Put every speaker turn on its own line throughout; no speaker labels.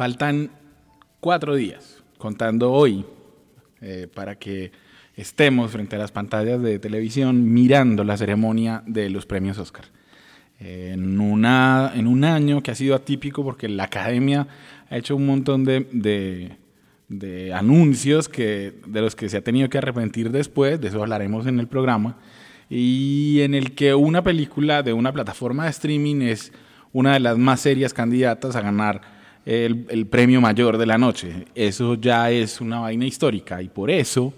Faltan cuatro días, contando hoy, eh, para que estemos frente a las pantallas de televisión mirando la ceremonia de los premios Oscar. en, una, en un año que ha sido atípico porque la academia ha hecho un montón de, de, anuncios que, de los que se ha tenido que arrepentir después, de eso hablaremos en el programa, y en el que una película de una plataforma de streaming es una de las más serias candidatas a ganar el, premio mayor de la noche. Eso ya es una vaina histórica y por eso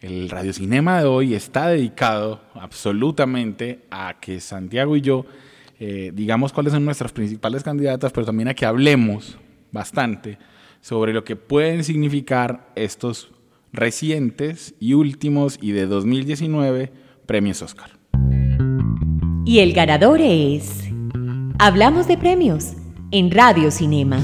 el radiocinema de hoy está dedicado absolutamente a que Santiago y yo eh, digamos cuáles son nuestras principales candidatas, pero también a que hablemos bastante sobre lo que pueden significar estos recientes y últimos y de 2019 premios Oscar.
Y el ganador es... Hablamos de premios en Radio Cinema.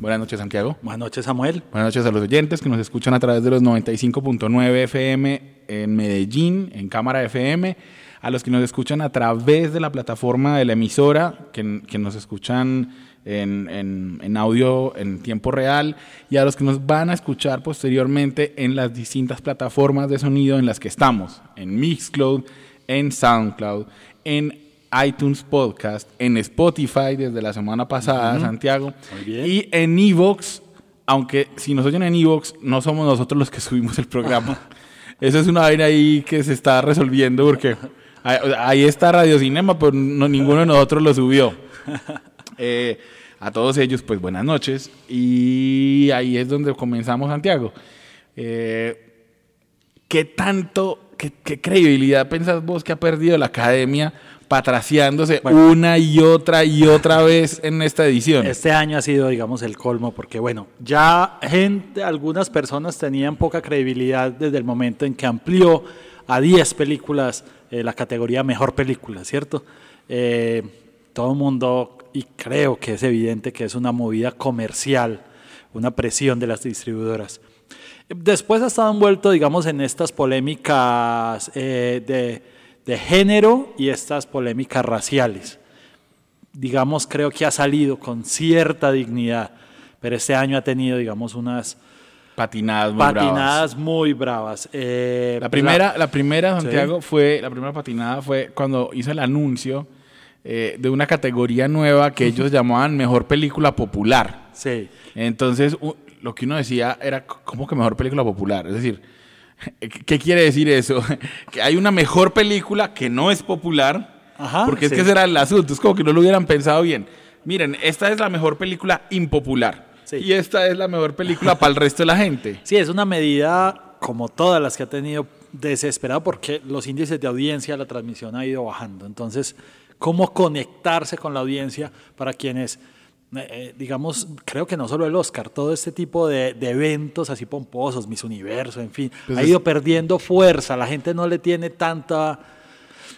Buenas noches, Santiago.
Buenas noches, Samuel.
Buenas noches a los oyentes que nos escuchan a través de los 95.9 FM en Medellín, en Cámara FM, a los que nos escuchan a través de la plataforma de la emisora, que, que nos escuchan en, en, en, audio en tiempo real, y a los que nos van a escuchar posteriormente en las distintas plataformas de sonido en las que estamos, en Mixcloud, en SoundCloud, en iTunes Podcast, en Spotify desde la semana pasada, Santiago, y en Evox, aunque si nos oyen en Evox, no somos nosotros los que subimos el programa. Eso es una vaina ahí que se está resolviendo porque ahí está Radio Cinema, pero no, ninguno de nosotros lo subió. Eh, a todos ellos, pues buenas noches. Y ahí es donde comenzamos, Santiago. Eh, ¿Qué tanto ¿qué, credibilidad pensás vos que ha perdido la academia patraciándose una y otra y otra vez en esta edición?
Este año ha sido, digamos, el colmo, porque bueno, ya gente, algunas personas tenían poca credibilidad desde el momento en que amplió a 10 películas eh, la categoría mejor película, ¿cierto? Eh, todo el mundo, y creo que es evidente que es una movida comercial, una presión de las distribuidoras. Después ha estado envuelto, digamos, en estas polémicas eh, de, género y estas polémicas raciales. Digamos, creo que ha salido con cierta dignidad, pero este año ha tenido, digamos, unas
patinadas muy
patinadas muy bravas.
Eh, la primera, la, primera Santiago fue, la primera patinada fue cuando hizo el anuncio eh, de una categoría nueva que ellos llamaban mejor película popular.
Sí.
Entonces, lo que uno decía era como que mejor película popular. Es decir, ¿qué quiere decir eso? que hay una mejor película que no es popular. porque es que ese era el asunto. Es como que no lo hubieran pensado bien. Miren, esta es la mejor película impopular. Y esta es la mejor película para el resto de la gente.
Sí, es una medida como todas las que ha tenido desesperada porque los índices de audiencia, la transmisión ha ido bajando. Entonces, ¿cómo conectarse con la audiencia para quienes eh, eh, digamos, creo que no solo el Oscar, todo este tipo de, eventos así pomposos, Miss Universo, en fin, pues ha ido perdiendo fuerza, la gente no le tiene tanta,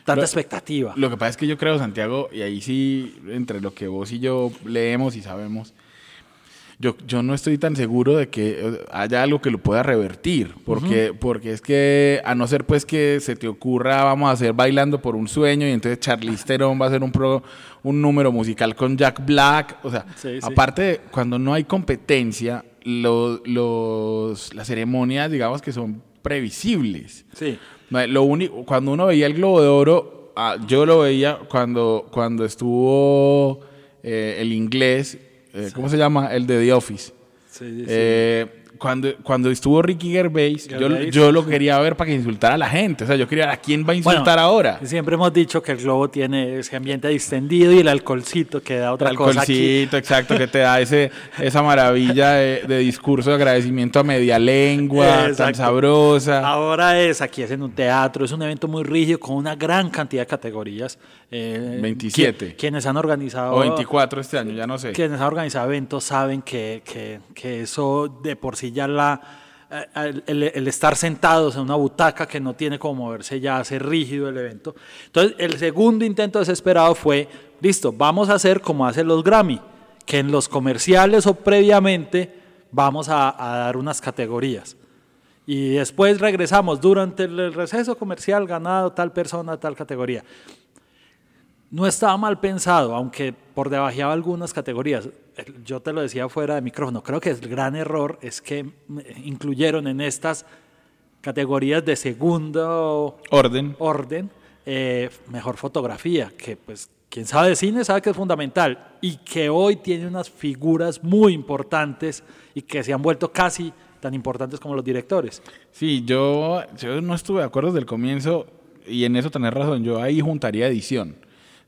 tanta expectativa.
Lo que pasa es que yo creo, Santiago, y ahí sí, entre lo que vos y yo leemos y sabemos, yo, yo no estoy tan seguro de que eh, haya algo que lo pueda revertir, porque, porque es que a no ser pues que se te ocurra, vamos a hacer bailando por un sueño y entonces Charlize Theron va a hacer un, pro, un número musical con Jack Black, o sea, aparte de cuando no hay competencia, los, los, las ceremonias digamos que son previsibles.
Sí.
Lo único, cuando uno veía el Globo de Oro, ah, yo lo veía cuando, cuando estuvo eh, el inglés eh, ¿cómo se llama? El de The Office.
Sí, sí,
eh, cuando, cuando estuvo Ricky Gervais, yo,
Gervais.
yo lo quería ver para que insultara a la gente. O sea, yo quería ver a quién va a insultar
Bueno,
ahora.
Siempre hemos dicho que el globo tiene ese ambiente distendido y el alcoholcito que da otra
El
cosa aquí.
alcoholcito, exacto, que te da ese, esa maravilla de, de discurso de agradecimiento a media lengua, tan
Exacto.
sabrosa.
Ahora es, aquí es en un teatro, es un evento muy rígido con una gran cantidad de categorías. Eh,
27.
qui- Quienes han organizado
O 24 este año, ya no sé.
quienes han organizado eventos saben que, que- que eso de por sí ya la eh, el, el- el estar sentados en una butaca que no tiene como moverse ya hace rígido el evento. Entonces, el segundo intento desesperado fue, listo, vamos a hacer como hacen los Grammy, que en los comerciales o previamente vamos a, a dar unas categorías. Y después regresamos durante el receso comercial ganado tal persona, tal categoría. No estaba mal pensado, aunque por debajeaba algunas categorías. Yo te lo decía fuera de micrófono. Creo que el gran error es que incluyeron en estas categorías de segundo
Orden.
orden eh, mejor fotografía, que pues quien sabe de cine sabe que es fundamental y que hoy tiene unas figuras muy importantes y que se han vuelto casi tan importantes como los directores.
Sí, yo, yo no estuve de acuerdo desde el comienzo y en eso tenés razón. Yo ahí juntaría edición.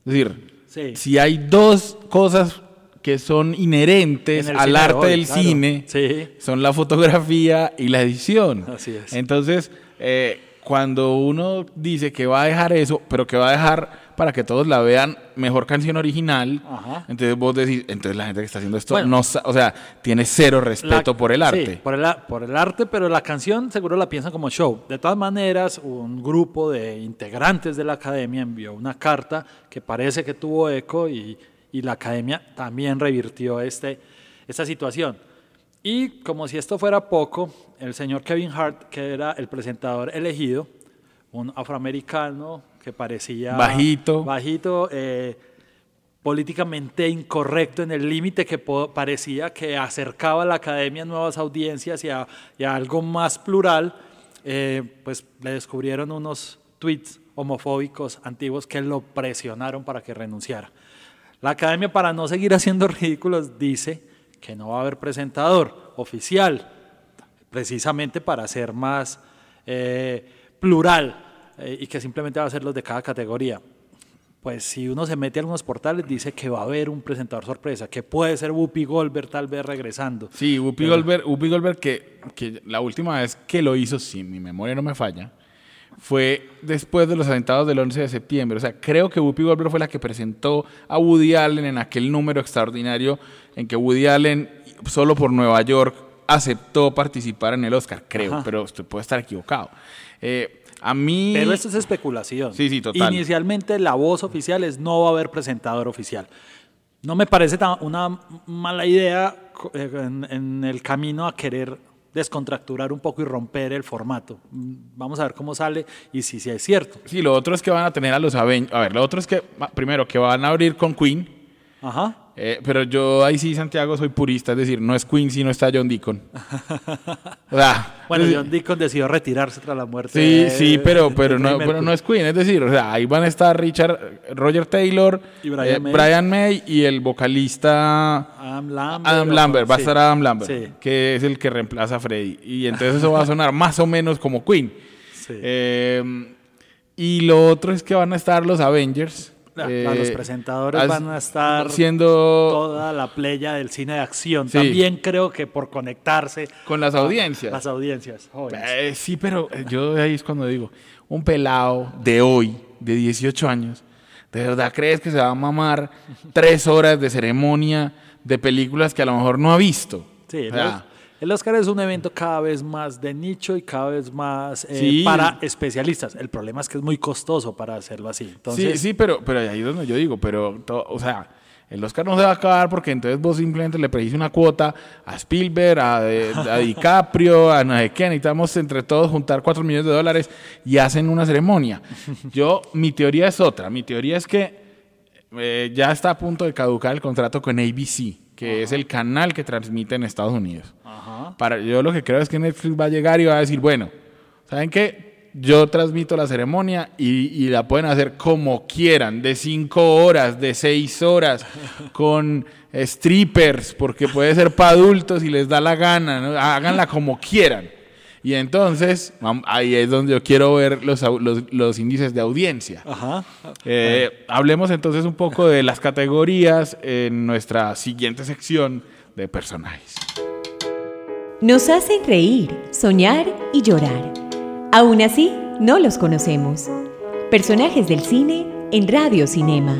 Es decir,
Sí.
si hay dos cosas que son inherentes al
de
arte
hoy,
del
claro.
cine,
Sí.
son la fotografía y la edición.
Así es.
Entonces, eh, cuando uno dice que va a dejar eso, pero que va a dejar para que todos la vean mejor canción original,
Ajá.
entonces vos decís, entonces la gente que está haciendo esto
Bueno.
no, o sea, tiene cero
La-
respeto por el arte.
Sí, por el, por el arte, pero la canción seguro la piensan como show. De todas maneras, un grupo de integrantes de la academia envió una carta que parece que tuvo eco y, y la academia también revirtió este, esta situación. Y como si esto fuera poco, el señor Kevin Hart, que era el presentador elegido, un afroamericano que parecía
Bajito.
bajito, eh, políticamente incorrecto en el límite que parecía que acercaba a la academia a nuevas audiencias y a, y a algo más plural, eh, pues le descubrieron unos tweets homofóbicos antiguos que lo presionaron para que renunciara. La academia, para no seguir haciendo ridículos, dice que no va a haber presentador oficial, precisamente para ser más eh, plural eh, y que simplemente va a ser los de cada categoría. Pues si uno se mete a algunos portales, dice que va a haber un presentador sorpresa, que puede ser Whoopi Goldberg tal vez regresando.
Sí, Whoopi Goldberg, Whoopi Goldberg que, que la última vez que lo hizo, si mi memoria no me falla, fue después de los atentados del 11 de septiembre. O sea, creo que Whoopi Goldberg fue la que presentó a Woody Allen en aquel número extraordinario en que Woody Allen, solo por Nueva York, aceptó participar en el Oscar. Creo,
Ajá.
pero usted puede estar equivocado. Eh, a mí...
Pero esto es especulación.
Sí, sí, total.
Inicialmente la voz oficial es no va a haber presentador oficial. No me parece una mala idea eh, en, en el camino a querer descontracturar un poco y romper el formato. Mm, Vamos a ver cómo sale y si, si es cierto.
Sí, lo otro es que van a tener a los Avengers. A ver, lo otro es que, primero, que van a abrir con Queen.
Ajá.
Eh, pero yo ahí sí, Santiago, soy purista, es decir, no es Queen si no está John Deacon. O sea,
Bueno, John Deacon decidió retirarse tras la muerte.
Sí,
de-
sí, pero,
de
pero, no, pero no es Queen, es decir, o sea, ahí van a estar Richard, Roger Taylor,
Y Brian
eh,
May.
Brian May y el vocalista
Adam Lambert.
Adam Lambert, va a estar Adam Lambert,
Sí,
que es el que reemplaza a Freddy. Y entonces eso va a sonar más o menos como Queen.
sí.
Eh, y lo otro es que van a estar los Avengers. Eh,
los presentadores van a estar
siendo
toda la playa del cine de acción.
Sí.
También creo que por conectarse
con las audiencias.
las audiencias.
Eh, sí, pero eh, yo ahí es cuando digo, un pelado de hoy, de 18 años, ¿de verdad crees que se va a mamar tres horas de ceremonia de películas que a lo mejor no ha visto?
Sí,
O sea,
el Oscar es un evento cada vez más de nicho y cada vez más eh,
Sí.
para especialistas. El problema es que es muy costoso para hacerlo así. Entonces,
sí, sí, pero, pero ahí es donde yo digo, pero, to- o sea, el Oscar no se va a acabar porque entonces vos simplemente le pedís una cuota a Spielberg, a, de- a DiCaprio, a no sé qué, necesitamos entre todos juntar 4 millones de dólares y hacen una ceremonia. Yo, mi teoría es otra, mi teoría es que eh, ya está a punto de caducar el contrato con ABC, que es el canal que transmite en Estados Unidos.
Ajá.
Para, yo lo que creo es que Netflix va a llegar y va a decir, bueno, ¿saben qué? yo transmito la ceremonia y, y la pueden hacer como quieran, de cinco horas, de seis horas, con strippers, porque puede ser para adultos y les da la gana, ¿no? háganla como quieran. Y entonces, ahí es donde yo quiero ver los, los, los índices de audiencia.
Ajá.
Eh, hablemos entonces un poco de las categorías en nuestra siguiente sección de personajes.
Nos hacen reír, soñar y llorar. Aún así, no los conocemos. Personajes del cine en Radio Cinema.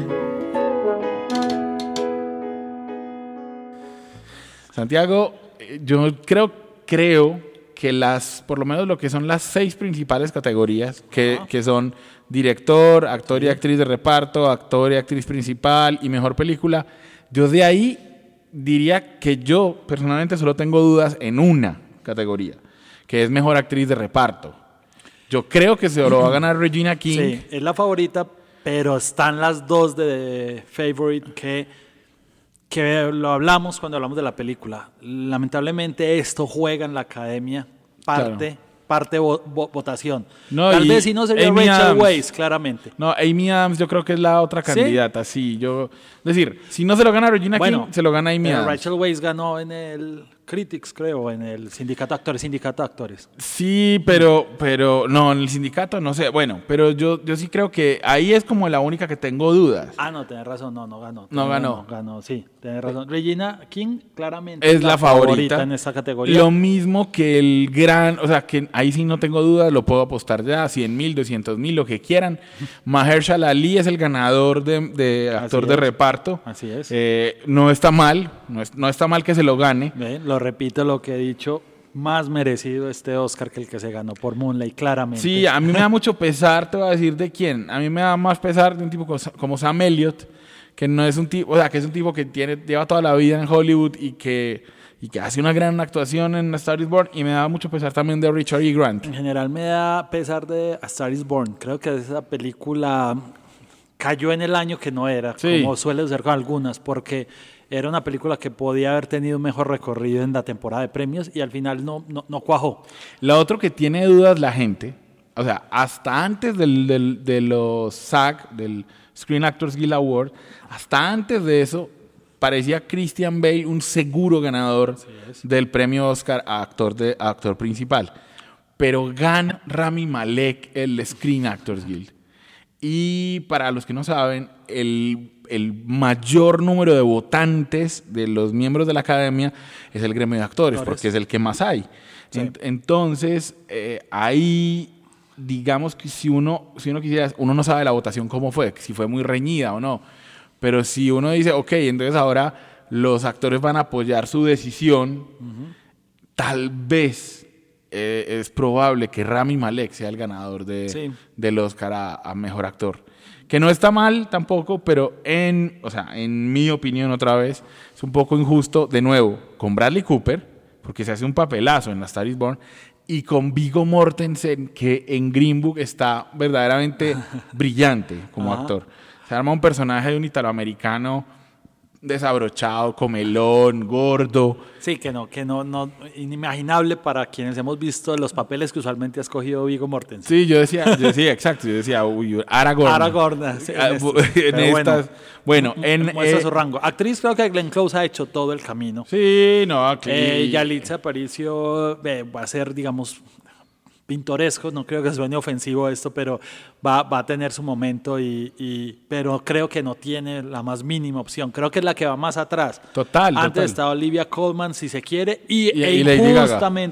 Santiago, eh, yo creo, creo que las, por lo menos lo que son las seis principales categorías, que, que son director, actor y actriz de reparto, actor y actriz principal y mejor película, yo de ahí diría que yo personalmente solo tengo dudas en una categoría, que es mejor actriz de reparto. Yo creo que se lo va a ganar Regina King.
Sí, es la favorita, pero están las dos de Favorite que, que lo hablamos cuando hablamos de la película. Lamentablemente esto juega en la academia, parte,
Claro.
parte vo- vo- votación.
No,
Tal vez si no sería
Amy
Rachel
Adams.
Weisz, claramente.
No, Amy Adams yo creo que es la otra candidata, sí. Yo, es decir, si no se lo gana Regina
Bueno,
King, se lo gana Amy Adams.
Rachel Weisz ganó en el Critics, creo, en el Sindicato de Actores, Sindicato Actores.
Sí, pero, pero, no, en el sindicato no sé. Bueno, pero yo, yo sí creo que ahí es como la única que tengo dudas.
Ah, no, tenés razón, no, no ganó.
No ganó.
ganó, sí, tenés razón. Regina King, claramente.
Es la favorita.
en esta categoría.
Lo mismo que el gran, o sea, que ahí sí no tengo dudas, lo puedo apostar ya, 100 mil, 200 mil, lo que quieran. Mahershala Ali es el ganador de, de actor
Así
de
es.
reparto.
Así es.
Eh, no está mal, no, es- no está mal que se lo gane.
Lo repito lo que he dicho, más merecido este Oscar que el que se ganó por Moonlight, claramente.
Sí, a mí me da mucho pesar, te voy a decir de quién. A mí me da más pesar de un tipo co- como Sam Elliott, que no es un tipo, o sea, que es un tipo que tiene, lleva toda la vida en Hollywood y que, y que hace una gran actuación en A Star is Born. Y me da mucho pesar también de Richard E. Grant.
En general me da pesar de A Star is Born. Creo que esa película cayó en el año que no era,
Sí.
como suele ser con algunas, porque era una película que podía haber tenido un mejor recorrido en la temporada de premios y al final no, no, no cuajó.
Lo otro que tiene dudas la gente, o sea, hasta antes del, del- de los SAG, del Screen Actors Guild Award, hasta antes de eso, parecía Christian Bale un seguro ganador del premio Oscar a actor, de, a actor principal. Pero gana Rami Malek el Screen Actors Guild. Y para los que no saben, el, el mayor número de votantes de los miembros de la academia es el gremio de actores,
Actores.
porque es el que más hay. En- entonces, eh, ahí, digamos que si uno, si uno quisiera, uno no sabe la votación cómo fue, si fue muy reñida o no. Pero si uno dice, ok, entonces ahora los actores van a apoyar su decisión, tal vez eh, es probable que Rami Malek sea el ganador de,
Sí.
del Oscar a, a mejor actor. Que no está mal tampoco, pero en, o sea, en mi opinión otra vez, es un poco injusto, de nuevo, con Bradley Cooper, porque se hace un papelazo en La Star is Born, y con Vigo Mortensen, que en Green Book está verdaderamente brillante como
Ajá.
actor. Se arma un personaje de un italoamericano desabrochado, comelón, gordo.
Sí, que no, que no, no, inimaginable para quienes hemos visto los papeles que usualmente ha escogido Vigo Mortensen.
Sí, yo decía, yo decía, exacto, yo decía, uy, Aragorn.
Aragorn, sí, en
Ah, en
bueno,
estas. Bueno, en.
Muestra
eh,
su rango. Actriz, creo que Glenn Close ha hecho todo el camino.
sí, no, aquí.
Eh, Yalitza Aparicio eh, va a ser, digamos, pintoresco, no creo que suene ofensivo esto, pero va, va a tener su momento, y, y- pero creo que no tiene la más mínima opción. Creo que es la que va más atrás.
Total,
Antes
total.
estaba Olivia Colman, si se quiere, y,
Y-
e
y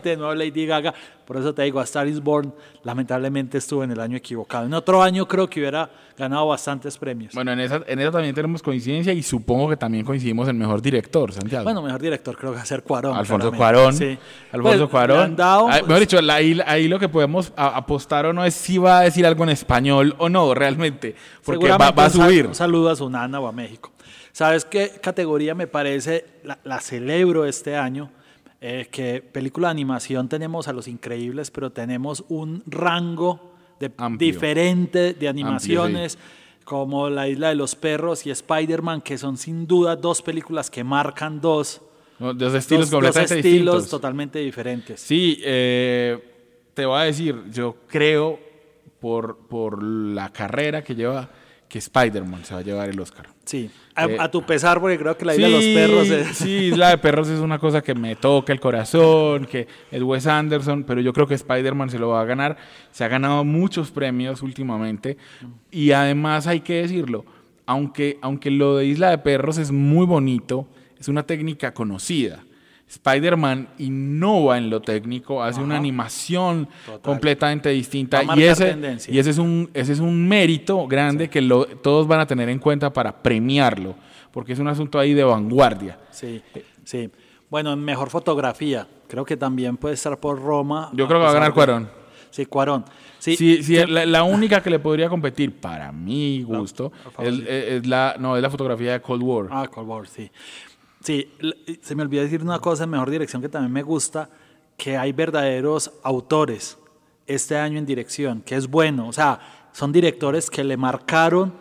de nuevo Lady Gaga. Por eso te digo, A Star is Born lamentablemente estuvo en el año equivocado. En otro año creo que hubiera ganado bastantes premios.
Bueno, en esa, en esa también tenemos coincidencia y supongo que también coincidimos en mejor director, Santiago.
Bueno, mejor director creo que va a ser Cuarón.
Alfonso
claramente.
Cuarón.
Sí.
Alfonso
Pues,
Cuarón.
dado,
Ah,
pues,
mejor dicho, ahí, ahí lo que podemos apostar o no es si va a decir algo en español o no, realmente. Porque va, va a subir.
Un saludo a Sunana o a México. ¿Sabes qué categoría me parece? La, la celebro este año. Eh, que película de animación tenemos a Los Increíbles, pero tenemos un rango de
Amplio.
diferente de animaciones. Como La Isla de los Perros y Spider-Man, que son sin duda dos películas que marcan dos,
No, Dos estilos
dos- dos
completamente
estilos
distintos.
totalmente diferentes.
Sí, eh, te voy a decir, yo creo por, por la carrera que lleva, que Spider-Man se va a llevar el Oscar.
Sí, a,
Eh,
a tu pesar, porque creo que la isla de los perros es...
Sí, Isla de Perros es una cosa que me toca el corazón, que es Wes Anderson, pero yo creo que Spider-Man se lo va a ganar. Se ha ganado muchos premios últimamente y además hay que decirlo, aunque, aunque lo de Isla de Perros es muy bonito, es una técnica conocida. Spider-Man innova en lo técnico, hace una animación completamente distinta y ese,
tendencia.
y ese es un, ese es un mérito grande que lo- todos van a tener en cuenta para premiarlo, porque es un asunto ahí de vanguardia.
Sí, sí. Bueno, en mejor fotografía, creo que también puede estar por Roma.
Yo creo que va a ganar
de-
Cuarón.
Sí, Cuarón. Sí,
Sí, sí, la, la única que le podría competir, para mi gusto, es la, no, es la fotografía de Cold War.
Ah, Cold War, sí. Sí, se me olvidó decir una cosa en mejor dirección que también me gusta, que hay verdaderos autores este año en dirección, que es bueno. O sea, son directores que le marcaron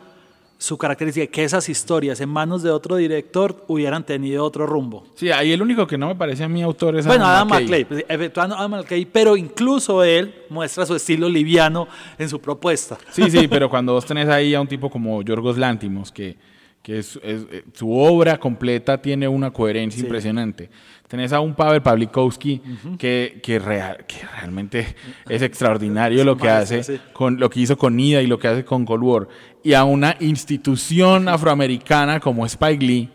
su característica, que esas historias en manos de otro director hubieran tenido otro rumbo.
Sí, ahí el único que no me parece a mi autor es
Bueno, Adam
McKay.
McKay, pues, efectuando Adam McKay, pero incluso él muestra su estilo liviano en su propuesta.
Sí, sí, pero cuando vos tenés ahí a un tipo como Yorgos Lántimos, que, que es, es- eh, su obra completa tiene una coherencia
Sí.
impresionante. Tenés a un Pavel Pavlikovsky que, que, real- que realmente es extraordinario lo que
maestro,
hace,
sí.
con lo que hizo con Ida y lo que hace con Cold War. Y a una institución afroamericana como Spike Lee.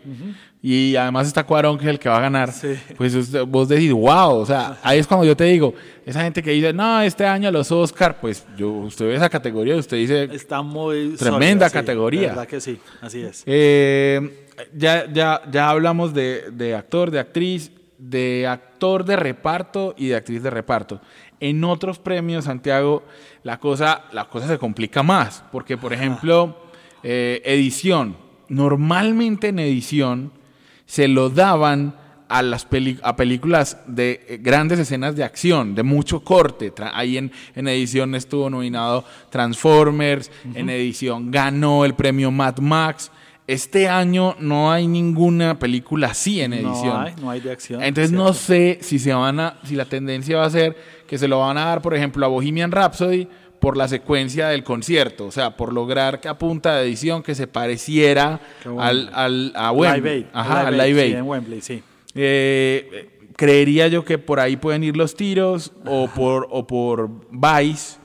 Y además está Cuarón, que es el que va a ganar.
Sí.
Pues vos decís, wow, o sea, ahí es cuando yo te digo, esa gente que dice, no, este año los Oscar, pues yo, usted ve esa categoría y usted dice,
Está muy
Tremenda
sólida, sí,
categoría.
de verdad que sí, así es.
eh, ya, ya, ya hablamos de, de actor, de actriz, de actor de reparto y de actriz de reparto. En otros premios, Santiago, la cosa, la cosa se complica más, porque, por ejemplo, eh, edición. Normalmente en edición se lo daban a las peli- a películas de eh, grandes escenas de acción, de mucho corte. Tra- Ahí en, en edición estuvo nominado Transformers, en edición ganó el premio Mad Max. Este año no hay ninguna película así en edición.
No hay, no hay de acción.
Entonces no sé si se van a, si la tendencia va a ser que se lo van a dar, por ejemplo, a Bohemian Rhapsody por la secuencia del concierto, o sea, por lograr que a punta de edición que se pareciera
bueno.
al, al a Wembley.
Live
Ajá, al
Live Aid,
Live
sí,
Aid.
en Wembley, sí.
Eh, creería yo que por ahí pueden ir los tiros o por, o por Vice,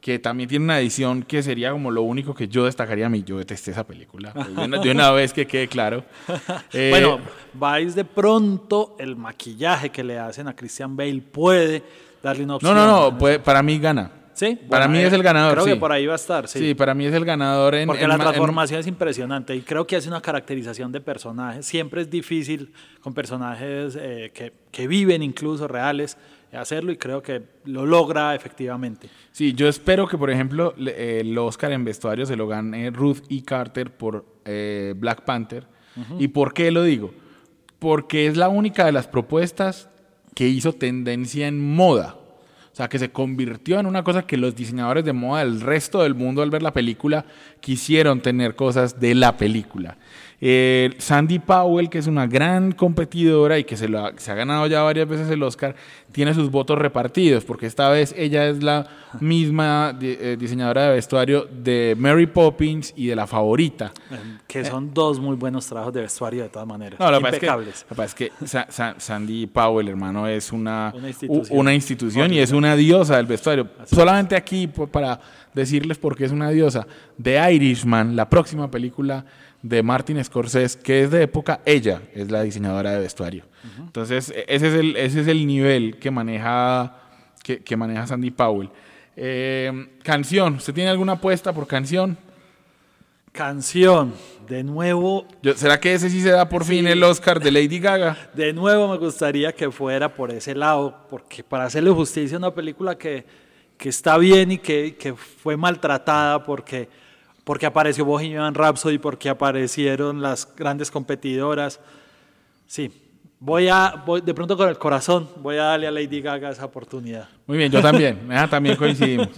que también tiene una edición que sería como lo único que yo destacaría a mí. Yo detesté esa película. pues, De una, de una vez que quede claro. Eh,
bueno, vais de pronto el maquillaje que le hacen a Christian Bale puede darle una
no,
opción.
no, no, puede- para mí gana.
Sí,
Para mí es el ganador.
Creo
sí.
que por ahí va a estar, sí.
Sí, para mí es el ganador en.
Porque
en
la
en-
transformación es impresionante y creo que hace una caracterización de personajes. Siempre es difícil con personajes eh, que, que viven incluso reales hacerlo y creo que lo logra efectivamente.
Sí, yo espero que, por ejemplo, eh, el Oscar en vestuario se lo gane Ruth E. Carter por eh, Black Panther. ¿Y por qué lo digo? Porque es la única de las propuestas que hizo tendencia en moda. Sea, que se convirtió en una cosa que los diseñadores de moda del resto del mundo al ver la película quisieron tener cosas de la película. Eh, Sandy Powell, que es una gran competidora y que se, lo ha, se ha ganado ya varias veces el Oscar, tiene sus votos repartidos, porque esta vez ella es la misma di- eh, diseñadora de vestuario de Mary Poppins y de La Favorita.
Que son dos muy buenos trabajos de vestuario de todas maneras.
No, lo
impecables.
lo que pasa es que Sa- Sa- Sandy Powell, hermano, es una,
Una institución.
una institución y es una diosa del vestuario. Solamente aquí, para decirles por qué es una diosa, The Irishman, la próxima película de Martin Scorsese, que es de época, ella es la diseñadora de vestuario. Entonces, e- ese es el, ese es el nivel que maneja, que, que maneja Sandy Powell. Eh, canción, ¿usted tiene alguna apuesta por canción?
Canción, de nuevo,
Yo- ¿Será que ese sí se da por fin el Oscar de Lady Gaga?
de nuevo me gustaría que fuera por ese lado, porque para hacerle justicia a una película que, que está bien y que, que fue maltratada porque, porque apareció Bohemian Rhapsody, porque aparecieron las grandes competidoras. Sí, voy a, voy, de pronto con el corazón, voy a darle a Lady Gaga esa oportunidad.
Muy bien, yo también. Ah, también coincidimos.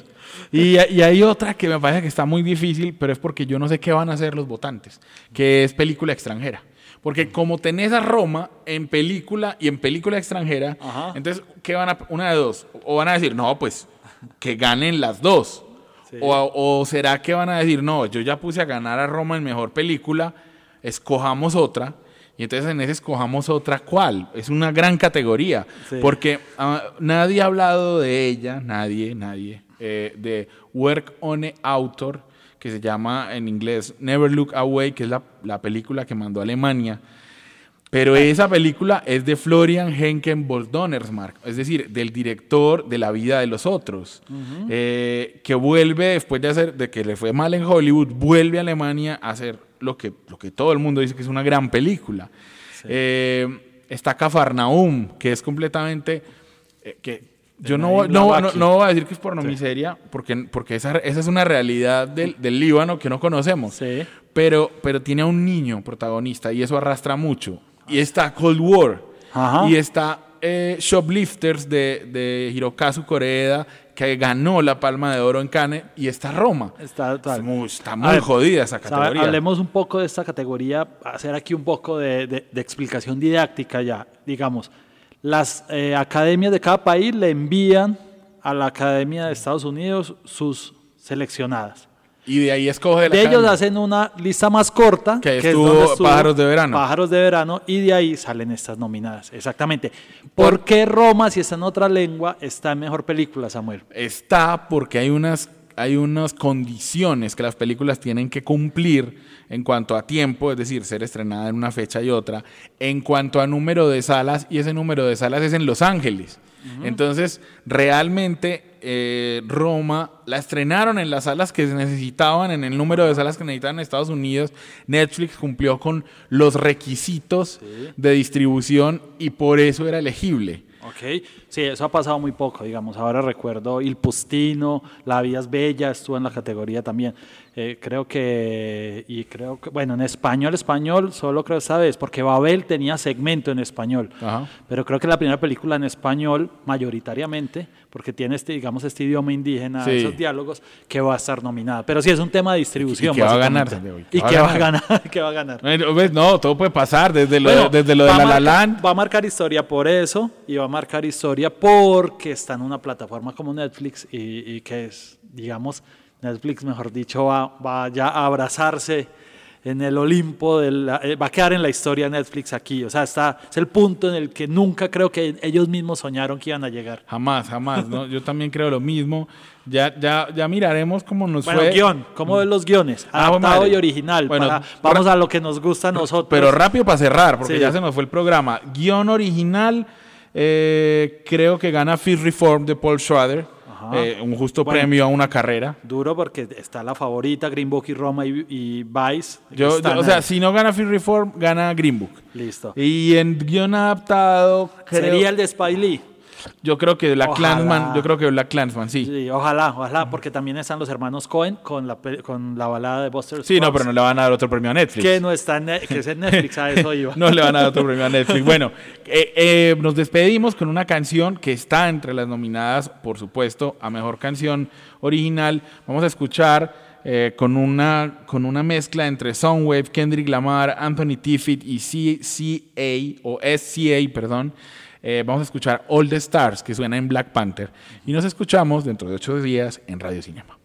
Y, y hay otra que me parece que está muy difícil, pero es porque yo no sé qué van a hacer los votantes, que es película extranjera. Porque como tenés a Roma en película y en película extranjera,
Ajá.
entonces, ¿qué van a, una de dos? O van a decir, no, pues, que ganen las dos. O, o será que van a decir, no, yo ya puse a ganar a Roma en mejor película, escojamos otra. Y entonces en ese escojamos otra, ¿cuál? Es una gran categoría.
Sí.
Porque ah, nadie ha hablado de ella, nadie, nadie, eh, de Work on a Author, que se llama en inglés Never Look Away, que es la, la película que mandó a Alemania. Pero esa película es de Florian Henken Boldonersmark, es decir, del director de La vida de los otros, eh, que vuelve después de hacer, de que le fue mal en Hollywood, vuelve a Alemania a hacer lo que, lo que todo el mundo dice que es una gran película. Eh, está Cafarnaum, que es completamente, eh, que yo no, no, no, no voy a decir que es pornomiseria, porque, porque esa, esa es una realidad del, del Líbano que no conocemos
Sí.
pero, pero tiene a un niño protagonista y eso arrastra mucho. Y está Cold War.
Ajá.
Y está eh, Shoplifters de, de Hirokazu Koreeda, que ganó la Palma de Oro en Cannes. Y está Roma.
Está
muy- está muy
ver,
jodida esa categoría.
Hablemos un poco de esta categoría, hacer aquí un poco de, de- de explicación didáctica ya. Digamos, las eh, academias de cada país le envían a la Academia de Estados Unidos sus seleccionadas.
Y de ahí escoge la
De ellos hacen una lista más corta,
Que
es
estuvo
donde estuvo
Pájaros de Verano.
Pájaros de verano, y de ahí salen estas nominadas. Exactamente. ¿Por qué Roma, si está en otra lengua, está en mejor película, Samuel?
Está porque hay unas, hay unas condiciones que las películas tienen que cumplir en cuanto a tiempo, es decir, ser estrenada en una fecha y otra, en cuanto a número de salas, y ese número de salas es en Los Ángeles. Entonces, realmente eh, Roma la estrenaron en las salas que necesitaban, en el número de salas que necesitaban en Estados Unidos. Netflix cumplió con los requisitos de distribución y por eso era elegible.
Ok, sí, eso ha pasado muy poco, digamos. Ahora recuerdo Il Pustino, La Vida es Bella, estuvo en la categoría también. Eh, creo que, y creo que, bueno, en español, español, solo creo esta vez, porque Babel tenía segmento en español.
Ajá.
Pero creo que la primera película en español, mayoritariamente, porque tiene este, digamos, este idioma indígena,
Sí.
esos diálogos, que va a estar nominada. Pero sí es un tema de distribución.
Y que va a ganar, y que va a ganar.
que va a ganar.
No, todo puede pasar, desde lo,
Bueno,
desde lo de La La Land.
Va a marcar historia por eso y va a marcar historia porque está en una plataforma como Netflix y, y que es, digamos, Netflix, mejor dicho, va, va ya a abrazarse en el Olimpo, de la- eh, va a quedar en la historia Netflix aquí. O sea, está, es el punto en el que nunca creo que ellos mismos soñaron que iban a llegar.
Jamás, jamás, ¿no? Yo también creo lo mismo. Ya, ya, ya miraremos cómo nos
Bueno,
fue.
guion, ¿cómo ven los guiones?
Ah,
Adaptado
madre.
y original.
Bueno,
para- vamos a lo que nos gusta a nosotros.
Pero rápido para cerrar, porque
Sí.
ya se nos fue el programa. Guión original, eh, creo que gana Fifth Reform de Paul Schrader. Eh, un justo
Bueno.
premio a una carrera.
Duro porque está la favorita, Green Book y Roma y, y Vice.
Yo, o sea, si no gana Fifth Reform, gana Green Book.
Listo.
Y en guion adaptado, creo-
Sería el de Spy Lee.
Yo creo que Black
Ojalá.
Clansman, yo creo que Black Clansman, sí.
Sí, ojalá, ojalá, porque también están los hermanos Cohen con la, con la balada de Buster
Sí, no, pero no le van a dar otro premio a Netflix.
Que no está en, que es en Netflix, a eso iba.
No le van a dar otro premio a Netflix. Bueno, eh, eh, nos despedimos con una canción que está entre las nominadas, por supuesto, a mejor canción original. Vamos a escuchar eh, con, una, con una mezcla entre Soundwave, Kendrick Lamar, Anthony Tiffit y CCA, o SCA, perdón. Eh, vamos a escuchar All the Stars, que suena en Black Panther. Y nos escuchamos dentro de ocho días en Radio Cinema.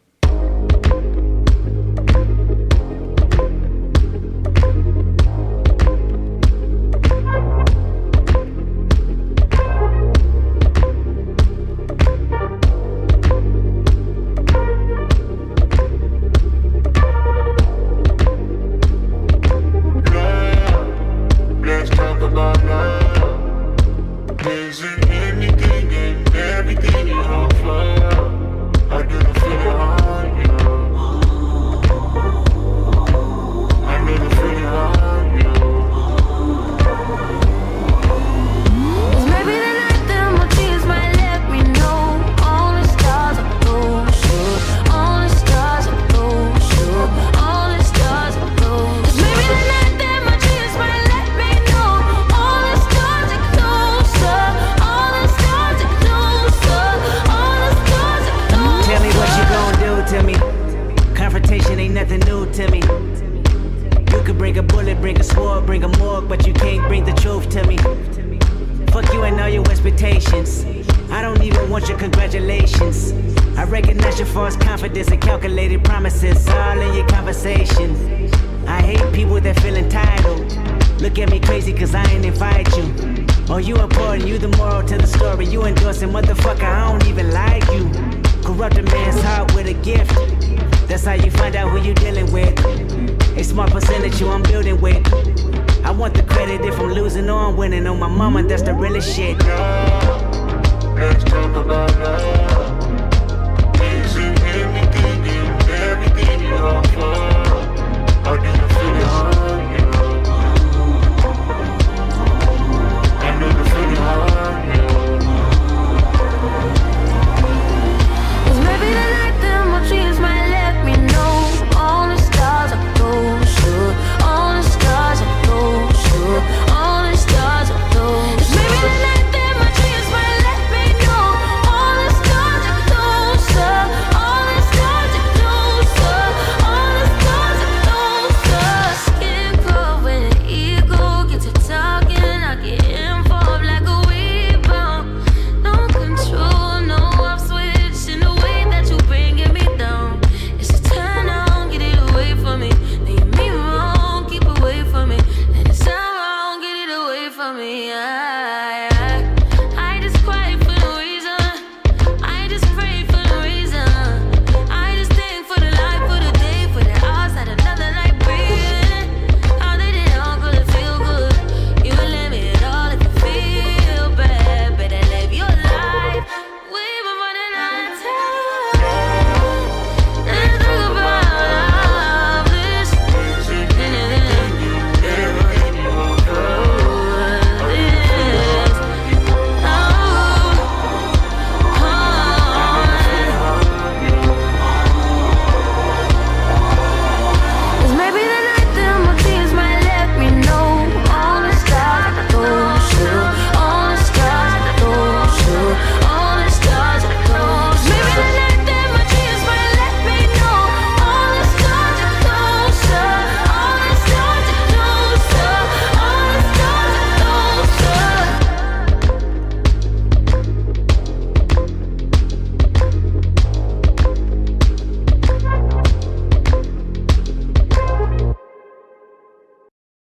At me crazy cause I ain't invite you. Oh, you important, you the moral to the story. You endorsing, motherfucker, I don't even like you. Corrupt a man's heart with a gift. That's how you find out who you dealing with. A smart percentage you I'm building with. I want the credit if I'm losing or I'm winning. On my mama, that's the realest shit.
Let's talk about love.